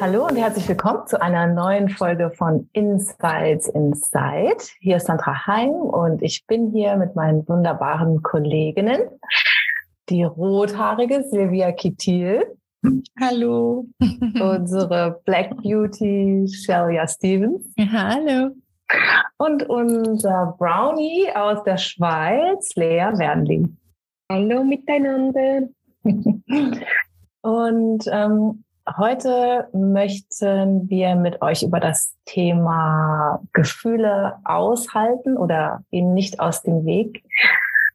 Hallo und herzlich willkommen zu einer neuen Folge von Insights Inside. Hier ist Sandra Heim und ich bin hier mit meinen wunderbaren Kolleginnen die rothaarige Silvia Kittil. Hallo. Unsere Black Beauty Shelia Stevens. Hallo. Und unser Brownie aus der Schweiz, Lea Wernling. Hallo miteinander. Und ähm, heute möchten wir mit euch über das Thema Gefühle aushalten oder ihnen nicht aus dem Weg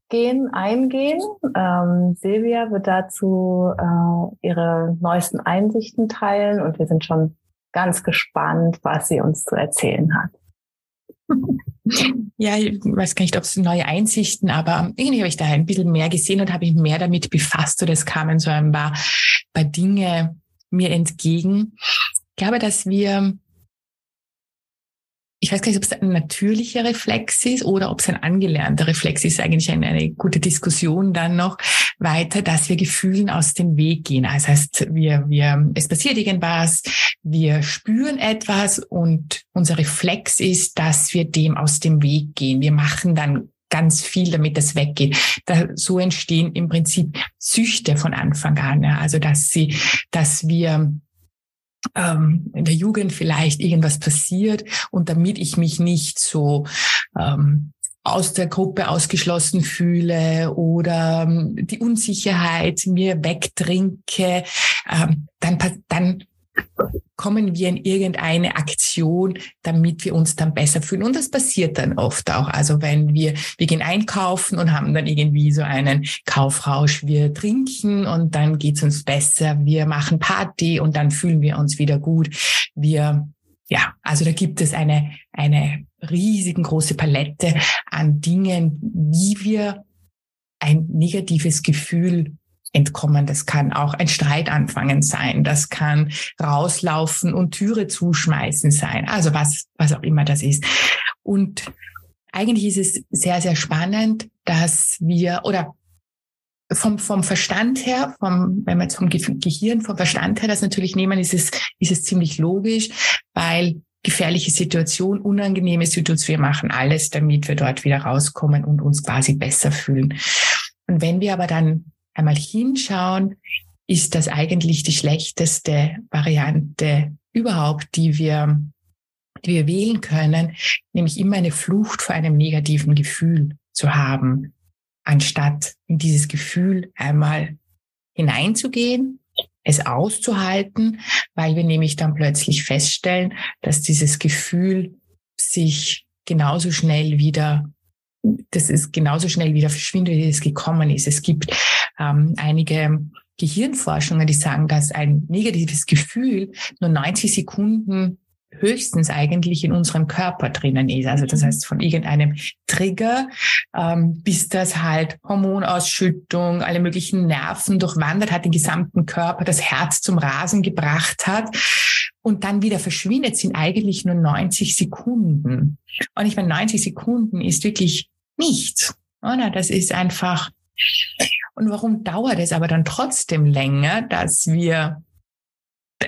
gehen, eingehen. Ähm, Silvia wird dazu äh, ihre neuesten Einsichten teilen und wir sind schon ganz gespannt, was sie uns zu erzählen hat. Ja, ich weiß gar nicht, ob es neue Einsichten, aber irgendwie habe ich da ein bisschen mehr gesehen und habe mich mehr damit befasst oder es kamen so ein paar, paar Dinge mir entgegen. Ich glaube, dass wir ich weiß gar nicht, ob es ein natürlicher Reflex ist oder ob es ein angelernter Reflex ist, eigentlich eine, eine gute Diskussion dann noch weiter, dass wir Gefühlen aus dem Weg gehen. Das heißt, wir, wir, es passiert irgendwas, wir spüren etwas und unser Reflex ist, dass wir dem aus dem Weg gehen. Wir machen dann ganz viel, damit das weggeht. Da, so entstehen im Prinzip Süchte von Anfang an. Ja. Also dass sie, dass wir ähm, in der Jugend vielleicht irgendwas passiert und damit ich mich nicht so ähm, aus der Gruppe ausgeschlossen fühle oder ähm, die Unsicherheit mir wegtrinke, ähm, dann, dann kommen wir in irgendeine Aktion, damit wir uns dann besser fühlen. Und das passiert dann oft auch. Also wenn wir, wir gehen einkaufen und haben dann irgendwie so einen Kaufrausch, wir trinken und dann geht's uns besser, wir machen Party und dann fühlen wir uns wieder gut. Wir, ja, also da gibt es eine, eine riesigen große Palette an Dingen, wie wir ein negatives Gefühl entkommen. Das kann auch ein Streit anfangen sein. Das kann rauslaufen und Türe zuschmeißen sein. Also was, was auch immer das ist. Und eigentlich ist es sehr, sehr spannend, dass wir oder vom, vom Verstand her, vom, wenn wir jetzt vom Gehirn, vom Verstand her das natürlich nehmen, ist es, ist es ziemlich logisch, weil gefährliche Situation, unangenehme Situation, wir machen alles, damit wir dort wieder rauskommen und uns quasi besser fühlen. Und wenn wir aber dann einmal hinschauen, ist das eigentlich die schlechteste Variante überhaupt, die wir, die wir wählen können, nämlich immer eine Flucht vor einem negativen Gefühl zu haben, anstatt in dieses Gefühl einmal hineinzugehen, es auszuhalten, weil wir nämlich dann plötzlich feststellen, dass dieses Gefühl sich genauso schnell wieder, das ist genauso schnell wieder verschwindet, wie es gekommen ist. Es gibt ähm, einige Gehirnforschungen, die sagen, dass ein negatives Gefühl nur 90 Sekunden höchstens eigentlich in unserem Körper drinnen ist. Also das mhm. heißt von irgendeinem Trigger, ähm, bis das halt Hormonausschüttung, alle möglichen Nerven durchwandert hat, den gesamten Körper, das Herz zum Rasen gebracht hat und dann wieder verschwindet, sind eigentlich nur 90 Sekunden. Und ich meine, 90 Sekunden ist wirklich nichts. Oder? Das ist einfach und warum dauert es aber dann trotzdem länger, dass wir,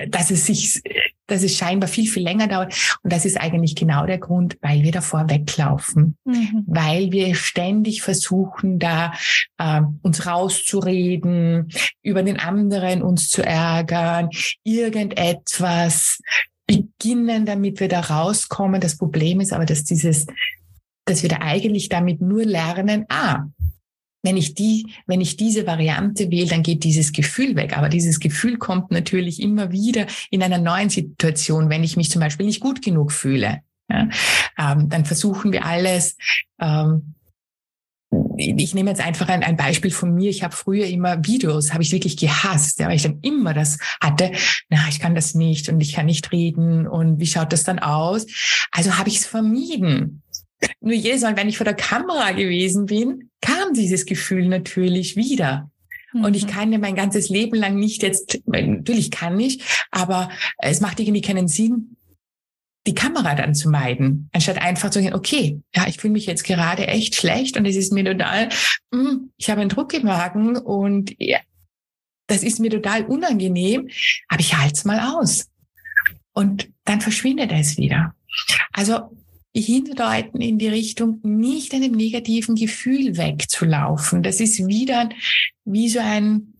dass es sich, dass es scheinbar viel, viel länger dauert. Und das ist eigentlich genau der Grund, weil wir davor weglaufen, mhm. weil wir ständig versuchen, da äh, uns rauszureden, über den anderen uns zu ärgern, irgendetwas beginnen, damit wir da rauskommen. Das Problem ist aber, dass dieses, dass wir da eigentlich damit nur lernen, ah, wenn ich die, wenn ich diese Variante wähle, dann geht dieses Gefühl weg. Aber dieses Gefühl kommt natürlich immer wieder in einer neuen Situation, wenn ich mich zum Beispiel nicht gut genug fühle. Ja, ähm, dann versuchen wir alles, ähm, ich nehme jetzt einfach ein, ein Beispiel von mir. Ich habe früher immer Videos, habe ich wirklich gehasst, ja, weil ich dann immer das hatte, na, ich kann das nicht und ich kann nicht reden und wie schaut das dann aus? Also habe ich es vermieden. Nur jedes Mal, wenn ich vor der Kamera gewesen bin, kam dieses Gefühl natürlich wieder. Und ich mhm. kann ja mein ganzes Leben lang nicht jetzt, natürlich kann ich, aber es macht irgendwie keinen Sinn, die Kamera dann zu meiden, anstatt einfach zu sagen, okay, ja, ich fühle mich jetzt gerade echt schlecht und es ist mir total, mm, ich habe einen Druck im Magen und ja, das ist mir total unangenehm, aber ich halte es mal aus. Und dann verschwindet es wieder. Also hindeuten in die Richtung, nicht einem negativen Gefühl wegzulaufen. Das ist wieder wie so ein,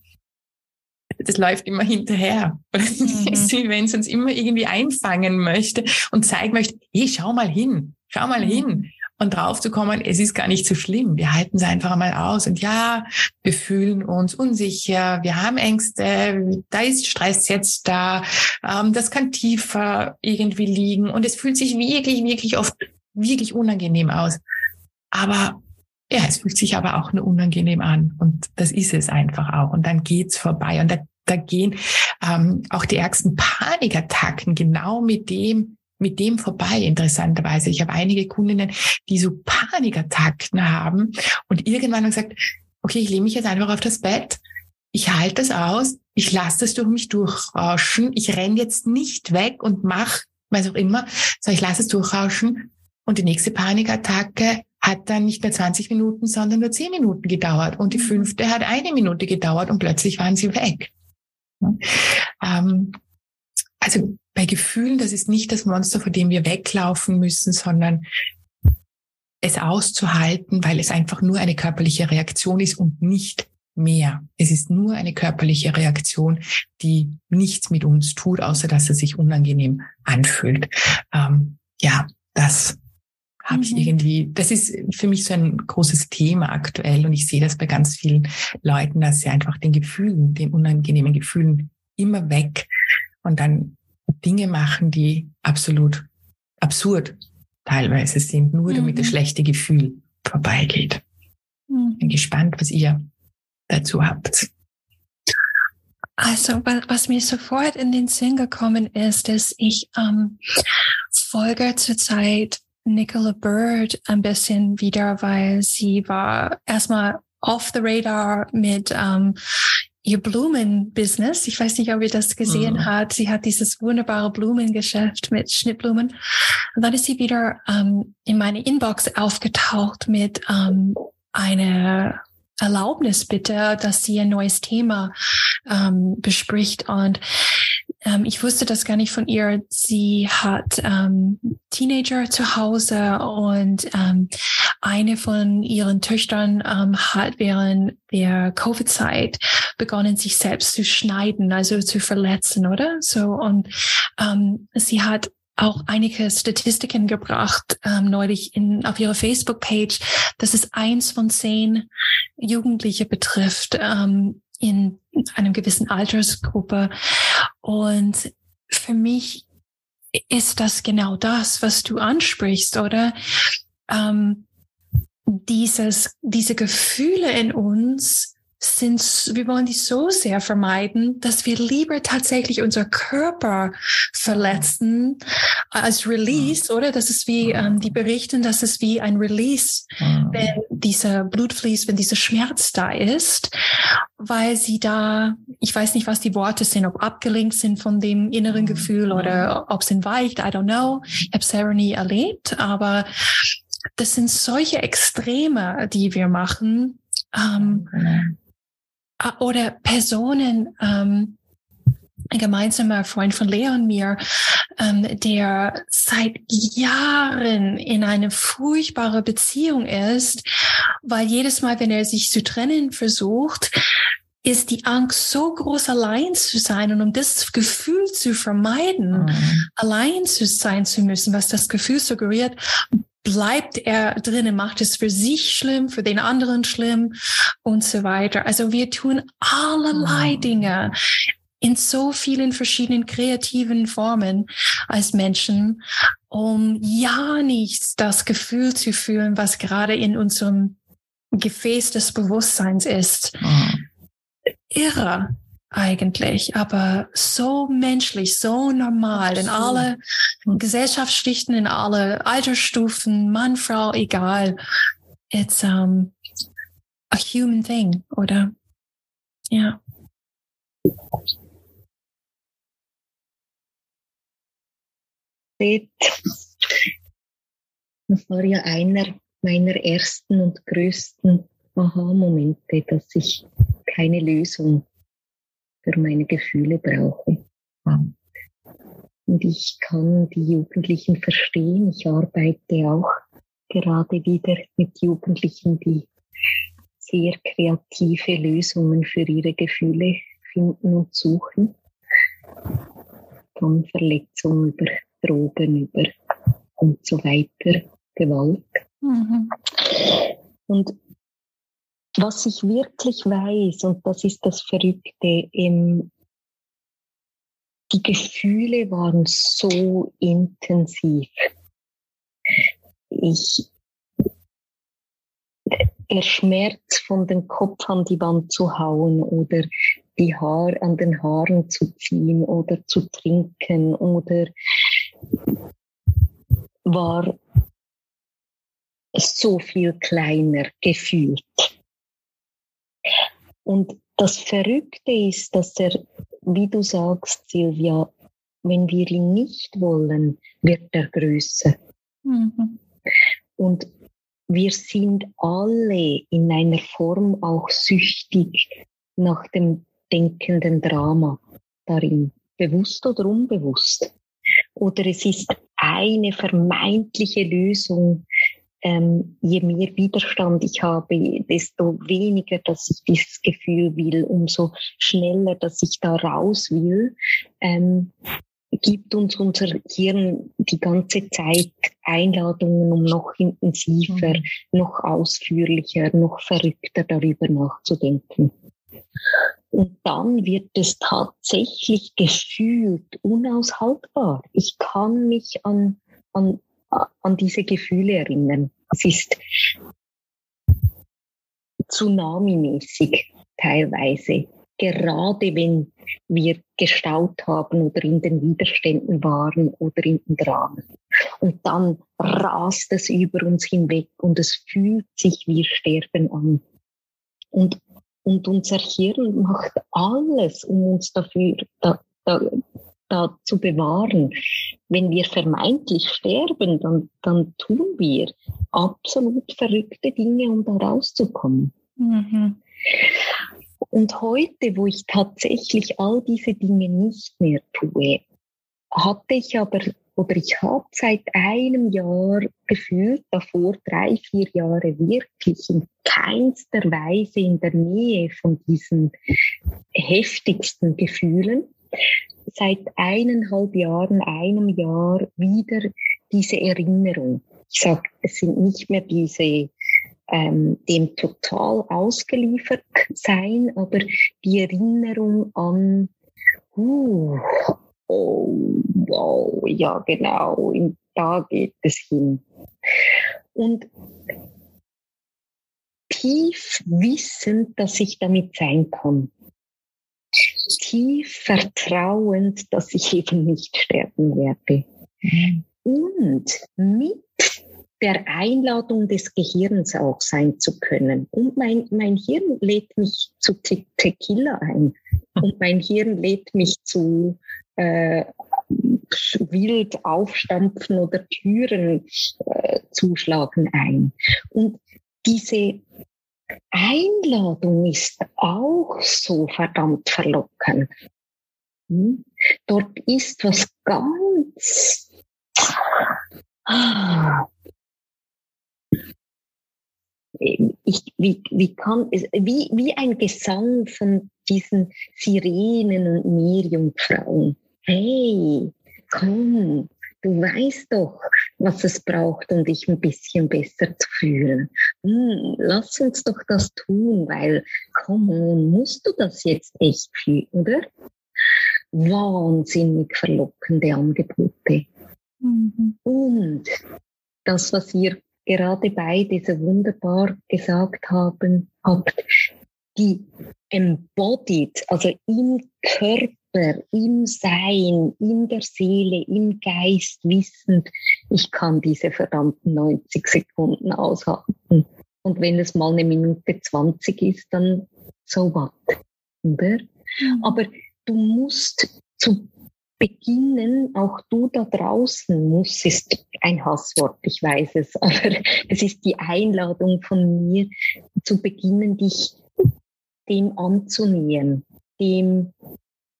das läuft immer hinterher. Mhm. Wenn es uns immer irgendwie einfangen möchte und zeigen möchte, hey, schau mal hin, schau mal mhm. hin. Und drauf zu kommen, es ist gar nicht so schlimm. Wir halten es einfach einmal aus. Und ja, wir fühlen uns unsicher, wir haben Ängste, da ist Stress jetzt da, ähm, das kann tiefer irgendwie liegen. Und es fühlt sich wirklich, wirklich oft wirklich unangenehm aus. Aber ja, es fühlt sich aber auch nur unangenehm an. Und das ist es einfach auch. Und dann geht's vorbei. Und da, da gehen ähm, auch die ärgsten Panikattacken genau mit dem, mit dem vorbei, interessanterweise. Ich habe einige Kundinnen, die so Panikattacken haben und irgendwann haben gesagt, okay, ich lehne mich jetzt einfach auf das Bett, ich halte das aus, ich lasse das durch mich durchrauschen, ich renne jetzt nicht weg und mach, was auch immer, sondern ich lasse es durchrauschen und die nächste Panikattacke hat dann nicht mehr 20 Minuten, sondern nur 10 Minuten gedauert. Und die mhm. fünfte hat eine Minute gedauert und plötzlich waren sie weg. Ähm, also bei Gefühlen, das ist nicht das Monster, vor dem wir weglaufen müssen, sondern es auszuhalten, weil es einfach nur eine körperliche Reaktion ist und nicht mehr. Es ist nur eine körperliche Reaktion, die nichts mit uns tut, außer dass es sich unangenehm anfühlt. Ähm, ja, das habe ich mhm. irgendwie, das ist für mich so ein großes Thema aktuell und ich sehe das bei ganz vielen Leuten, dass sie einfach den Gefühlen, den unangenehmen Gefühlen immer weg und dann Dinge machen, die absolut absurd teilweise sind, nur damit mhm. das schlechte Gefühl vorbeigeht. Mhm. Bin gespannt, was ihr dazu habt. Also, was mir sofort in den Sinn gekommen ist, dass ich ähm, folge zurzeit Nicola Bird ein bisschen wieder, weil sie war erstmal off the radar mit ähm, ihr Blumenbusiness. Ich weiß nicht, ob ihr das gesehen mhm. hat. Sie hat dieses wunderbare Blumengeschäft mit Schnittblumen. Und dann ist sie wieder ähm, in meine Inbox aufgetaucht mit ähm, einer Erlaubnis bitte, dass sie ein neues Thema ähm, bespricht. Und ähm, ich wusste das gar nicht von ihr. Sie hat ähm, Teenager zu Hause und ähm, eine von ihren Töchtern ähm, hat während der Covid-Zeit begonnen, sich selbst zu schneiden, also zu verletzen, oder? So und ähm, sie hat auch einige Statistiken gebracht, ähm, neulich in, auf ihrer Facebook-Page, dass es eins von zehn Jugendliche betrifft, ähm, in einem gewissen Altersgruppe. Und für mich ist das genau das, was du ansprichst, oder? Ähm, dieses, diese Gefühle in uns, sind, wir wollen die so sehr vermeiden, dass wir lieber tatsächlich unser Körper verletzen als Release, oder? Das ist wie, ähm, die berichten, dass es wie ein Release, wenn dieser Blut fließt, wenn dieser Schmerz da ist, weil sie da, ich weiß nicht, was die Worte sind, ob abgelenkt sind von dem inneren Gefühl oder ob es entweicht, I don't know. Ich habe Sarah nie erlebt, aber das sind solche Extreme, die wir machen. Ähm, Ah, oder Personen, ähm, ein gemeinsamer Freund von Lea und mir, ähm, der seit Jahren in eine furchtbare Beziehung ist, weil jedes Mal, wenn er sich zu trennen versucht, ist die Angst so groß, allein zu sein und um das Gefühl zu vermeiden, mhm. allein zu sein zu müssen, was das Gefühl suggeriert, bleibt er drinnen, macht es für sich schlimm, für den anderen schlimm und so weiter. Also wir tun allerlei Dinge in so vielen verschiedenen kreativen Formen als Menschen, um ja nicht das Gefühl zu fühlen, was gerade in unserem Gefäß des Bewusstseins ist. Mhm. Irre eigentlich, aber so menschlich, so normal in alle Gesellschaftsschichten, in alle Altersstufen, Mann, Frau, egal. It's um, a human thing, oder? Ja. Das war ja einer meiner ersten und größten Aha-Momente, dass ich keine Lösung für meine Gefühle brauche. Und ich kann die Jugendlichen verstehen. Ich arbeite auch gerade wieder mit Jugendlichen, die sehr kreative Lösungen für ihre Gefühle finden und suchen. Von Verletzungen über Drogen über und so weiter, Gewalt. Mhm. Und was ich wirklich weiß, und das ist das Verrückte, im, die Gefühle waren so intensiv. Ich, der Schmerz von den Kopf an die Wand zu hauen oder die Haar an den Haaren zu ziehen oder zu trinken oder war so viel kleiner gefühlt. Und das Verrückte ist, dass er, wie du sagst, Silvia, wenn wir ihn nicht wollen, wird er größer. Mhm. Und wir sind alle in einer Form auch süchtig nach dem denkenden Drama darin, bewusst oder unbewusst. Oder es ist eine vermeintliche Lösung. Ähm, je mehr Widerstand ich habe, desto weniger, dass ich dieses Gefühl will, umso schneller, dass ich da raus will, ähm, gibt uns unser Hirn die ganze Zeit Einladungen, um noch intensiver, mhm. noch ausführlicher, noch verrückter darüber nachzudenken. Und dann wird es tatsächlich gefühlt unaushaltbar. Ich kann mich an, an, an diese Gefühle erinnern. Es ist tsunami-mäßig teilweise. Gerade wenn wir gestaut haben oder in den Widerständen waren oder in den Dramen. Und dann rast es über uns hinweg und es fühlt sich wie Sterben an. Und und unser Hirn macht alles, um uns dafür da, da, da zu bewahren. Wenn wir vermeintlich sterben, dann, dann tun wir absolut verrückte Dinge, um da rauszukommen. Mhm. Und heute, wo ich tatsächlich all diese Dinge nicht mehr tue, hatte ich aber oder ich habe seit einem Jahr gefühlt, davor drei, vier Jahre wirklich in keinster Weise in der Nähe von diesen heftigsten Gefühlen. Seit eineinhalb Jahren, einem Jahr wieder diese Erinnerung. Ich sage, es sind nicht mehr diese ähm, dem total ausgeliefert sein, aber die Erinnerung an, uh, oh, wow, ja genau, da geht es hin. Und tief wissend, dass ich damit sein kann. Tief vertrauend, dass ich eben nicht sterben werde. Und mit der Einladung des Gehirns auch sein zu können. Und mein, mein Hirn lädt mich zu Te Tequila ein. Und mein Hirn lädt mich zu äh, wild aufstampfen oder Türen äh, zuschlagen ein. Und diese Einladung ist auch so verdammt verlockend. Hm? Dort ist was ganz ah, ich, wie, wie, kann, wie, wie ein Gesang von diesen Sirenen und Meerjungfrauen hey, komm, du weißt doch, was es braucht, um dich ein bisschen besser zu fühlen. Hm, lass uns doch das tun, weil, komm, musst du das jetzt echt fühlen, oder? Wahnsinnig verlockende Angebote. Mhm. Und das, was ihr gerade beide so wunderbar gesagt haben, habt, die embodied, also im Körper, im Sein, in der Seele, im Geist wissend, ich kann diese verdammten 90 Sekunden aushalten. Und wenn es mal eine Minute 20 ist, dann so was. Oder? Mhm. Aber du musst zu beginnen, auch du da draußen muss, ist ein Hasswort, ich weiß es, aber es ist die Einladung von mir, zu beginnen, dich dem anzunähern, dem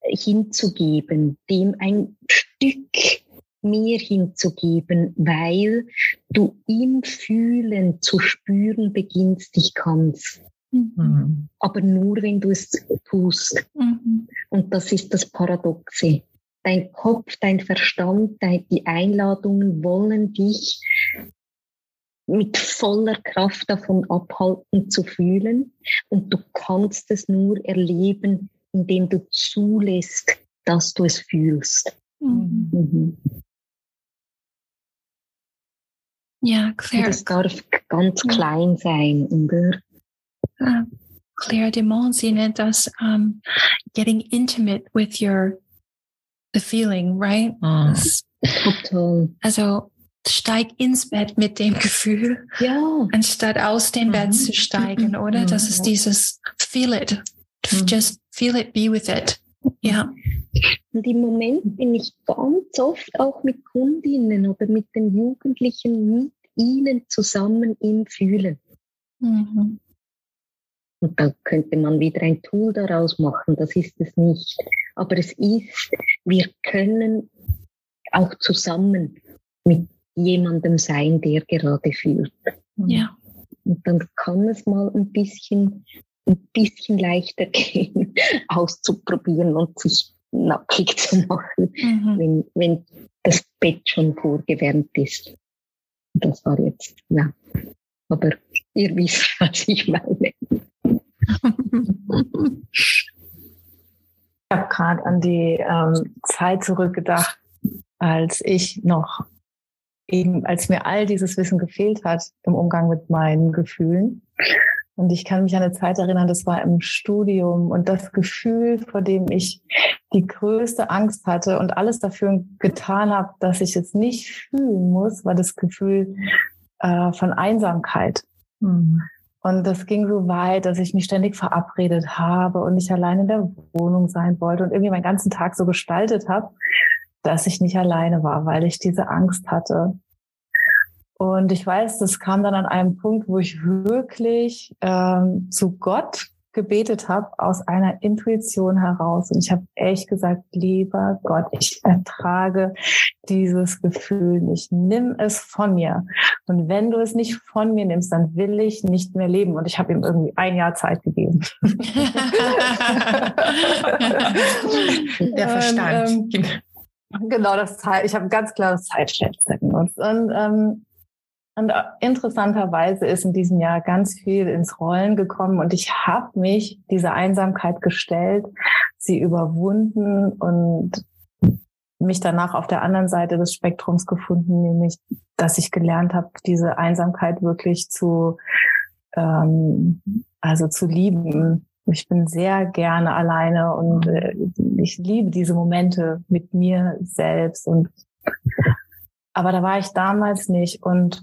hinzugeben, dem ein Stück mehr hinzugeben, weil du im Fühlen zu spüren beginnst, ich kann's. Mhm. Aber nur, wenn du es tust. Mhm. Und das ist das Paradoxe. Dein Kopf, dein Verstand, die Einladungen wollen dich mit voller Kraft davon abhalten zu fühlen. Und du kannst es nur erleben, indem du zulässt, dass du es fühlst. Mhm. Ja, Claire. Das darf ganz klein sein, oder? Uh, Claire Demont, sie nennt das um, getting intimate with your the feeling, right? Ah. Total. Also steig ins Bett mit dem Gefühl, ja. anstatt aus dem mhm. Bett zu steigen, mhm. oder? Das ist dieses Feel it, mhm. just feel it, be with it. Ja. Und im Moment bin ich ganz oft auch mit Kundinnen oder mit den Jugendlichen ihnen zusammen im Fühlen. Mhm. Und da könnte man wieder ein Tool daraus machen, das ist es nicht. Aber es ist, wir können auch zusammen mit jemandem sein, der gerade fühlt. Ja. Und dann kann es mal ein bisschen, ein bisschen leichter gehen, auszuprobieren und sich nackig zu machen, mhm. wenn, wenn das Bett schon vorgewärmt ist. Das war jetzt, ja. Aber ihr wisst, was ich meine. Ich habe gerade an die ähm, Zeit zurückgedacht, als ich noch eben, als mir all dieses Wissen gefehlt hat im Umgang mit meinen Gefühlen. Und ich kann mich an eine Zeit erinnern, das war im Studium und das Gefühl, vor dem ich die größte Angst hatte und alles dafür getan habe, dass ich es nicht fühlen muss, war das Gefühl äh, von Einsamkeit. Mhm. Und das ging so weit, dass ich mich ständig verabredet habe und nicht allein in der Wohnung sein wollte und irgendwie meinen ganzen Tag so gestaltet habe, dass ich nicht alleine war, weil ich diese Angst hatte. Und ich weiß, das kam dann an einem Punkt, wo ich wirklich ähm, zu Gott gebetet habe aus einer Intuition heraus. Und ich habe echt gesagt, lieber Gott, ich ertrage dieses Gefühl nicht. Nimm es von mir. Und wenn du es nicht von mir nimmst, dann will ich nicht mehr leben. Und ich habe ihm irgendwie ein Jahr Zeit gegeben. Der Verstand. Und, ähm, genau, das Zeit. Ich habe ein ganz klares Zeitfenster genutzt. Und ähm, und interessanterweise ist in diesem Jahr ganz viel ins Rollen gekommen und ich habe mich dieser Einsamkeit gestellt, sie überwunden und mich danach auf der anderen Seite des Spektrums gefunden, nämlich, dass ich gelernt habe, diese Einsamkeit wirklich zu, ähm, also zu lieben. Ich bin sehr gerne alleine und äh, ich liebe diese Momente mit mir selbst und aber da war ich damals nicht. Und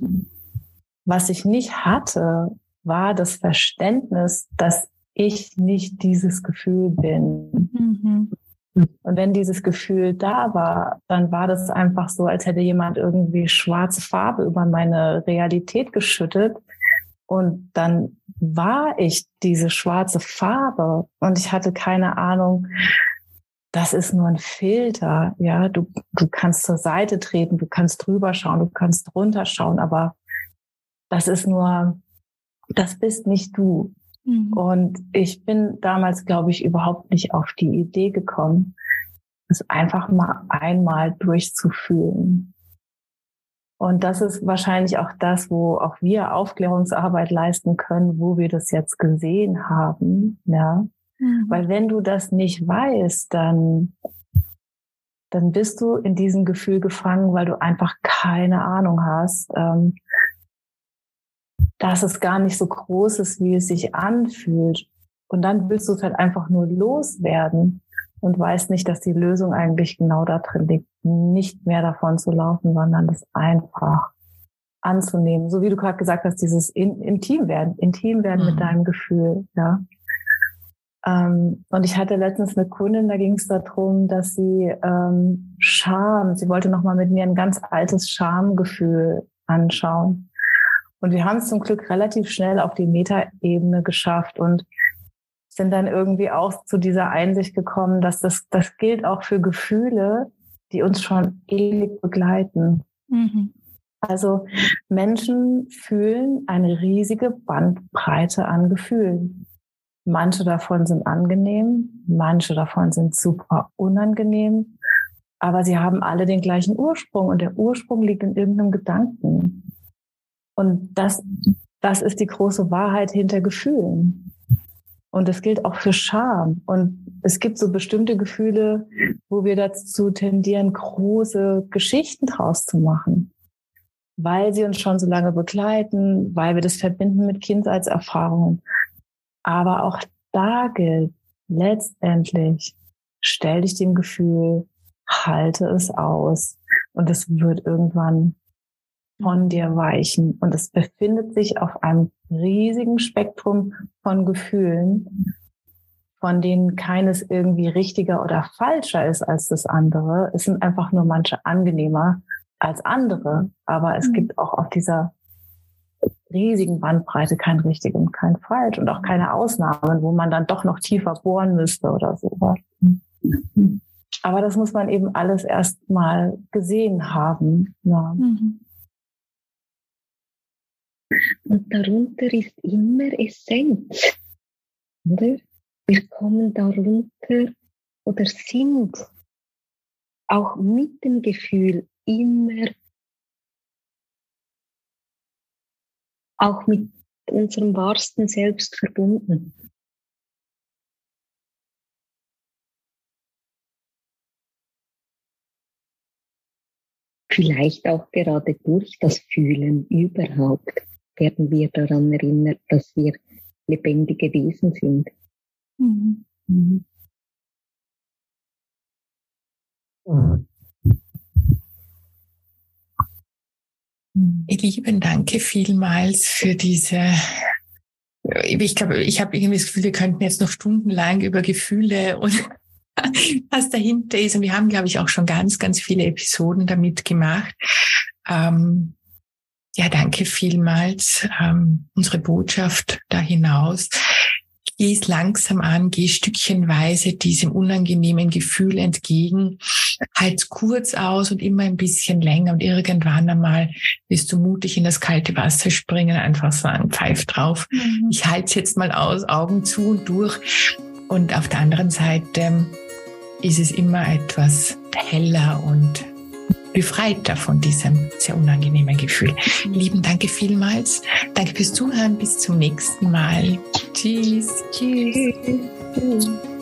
was ich nicht hatte, war das Verständnis, dass ich nicht dieses Gefühl bin. Mhm. Und wenn dieses Gefühl da war, dann war das einfach so, als hätte jemand irgendwie schwarze Farbe über meine Realität geschüttet. Und dann war ich diese schwarze Farbe und ich hatte keine Ahnung, das ist nur ein Filter. Ja, du, du kannst zur Seite treten, du kannst drüber schauen, du kannst runter schauen, aber das ist nur, das bist nicht du. Mhm. Und ich bin damals, glaube ich, überhaupt nicht auf die Idee gekommen, es einfach mal einmal durchzufühlen. Und das ist wahrscheinlich auch das, wo auch wir Aufklärungsarbeit leisten können, wo wir das jetzt gesehen haben, ja. Mhm. Weil wenn du das nicht weißt, dann, dann bist du in diesem Gefühl gefangen, weil du einfach keine Ahnung hast. Ähm, dass es gar nicht so groß ist, wie es sich anfühlt. Und dann willst du es halt einfach nur loswerden und weißt nicht, dass die Lösung eigentlich genau da drin liegt, nicht mehr davon zu laufen, sondern das einfach anzunehmen. So wie du gerade gesagt hast, dieses in, intim werden, intim werden mhm. mit deinem Gefühl, ja. Ähm, und ich hatte letztens eine Kundin, da ging es darum, dass sie ähm, Scham, sie wollte nochmal mit mir ein ganz altes Schamgefühl anschauen. Und wir haben es zum Glück relativ schnell auf die Metaebene geschafft und sind dann irgendwie auch zu dieser Einsicht gekommen, dass das, das gilt auch für Gefühle, die uns schon ewig begleiten. Mhm. Also Menschen fühlen eine riesige Bandbreite an Gefühlen. Manche davon sind angenehm, manche davon sind super unangenehm, aber sie haben alle den gleichen Ursprung und der Ursprung liegt in irgendeinem Gedanken. Und das, das ist die große Wahrheit hinter Gefühlen. Und das gilt auch für Scham. Und es gibt so bestimmte Gefühle, wo wir dazu tendieren, große Geschichten draus zu machen weil sie uns schon so lange begleiten, weil wir das verbinden mit Kindheitserfahrungen. Aber auch da gilt letztendlich, stell dich dem Gefühl, halte es aus und es wird irgendwann von dir weichen. Und es befindet sich auf einem riesigen Spektrum von Gefühlen, von denen keines irgendwie richtiger oder falscher ist als das andere. Es sind einfach nur manche angenehmer als andere. Aber es mhm. gibt auch auf dieser riesigen Bandbreite kein richtig und kein falsch und auch keine Ausnahmen, wo man dann doch noch tiefer bohren müsste oder sowas. Mhm. Aber das muss man eben alles erst mal gesehen haben. Ja. Mhm. Und darunter ist immer Essenz. Oder? Wir kommen darunter oder sind auch mit dem Gefühl immer auch mit unserem wahrsten Selbst verbunden. Vielleicht auch gerade durch das Fühlen überhaupt werden wir daran erinnert, dass wir lebendige Wesen sind. Mhm. Mhm. Mhm. Ihr Lieben, danke vielmals für diese ich glaube, ich habe irgendwie das Gefühl, wir könnten jetzt noch stundenlang über Gefühle und was dahinter ist. Und wir haben, glaube ich, auch schon ganz, ganz viele Episoden damit gemacht. Ähm, ja, danke vielmals. Ähm, unsere Botschaft da hinaus geh es langsam an, geh stückchenweise diesem unangenehmen Gefühl entgegen, halt kurz aus und immer ein bisschen länger und irgendwann einmal wirst du mutig in das kalte Wasser springen, einfach sagen, pfeif drauf. Mhm. Ich halte es jetzt mal aus, Augen zu und durch. Und auf der anderen Seite ist es immer etwas heller und befreiter von diesem sehr unangenehmen Gefühl. Lieben Danke vielmals. Danke fürs Zuhören. Bis zum nächsten Mal. Tschüss. Tschüss. Tschüss.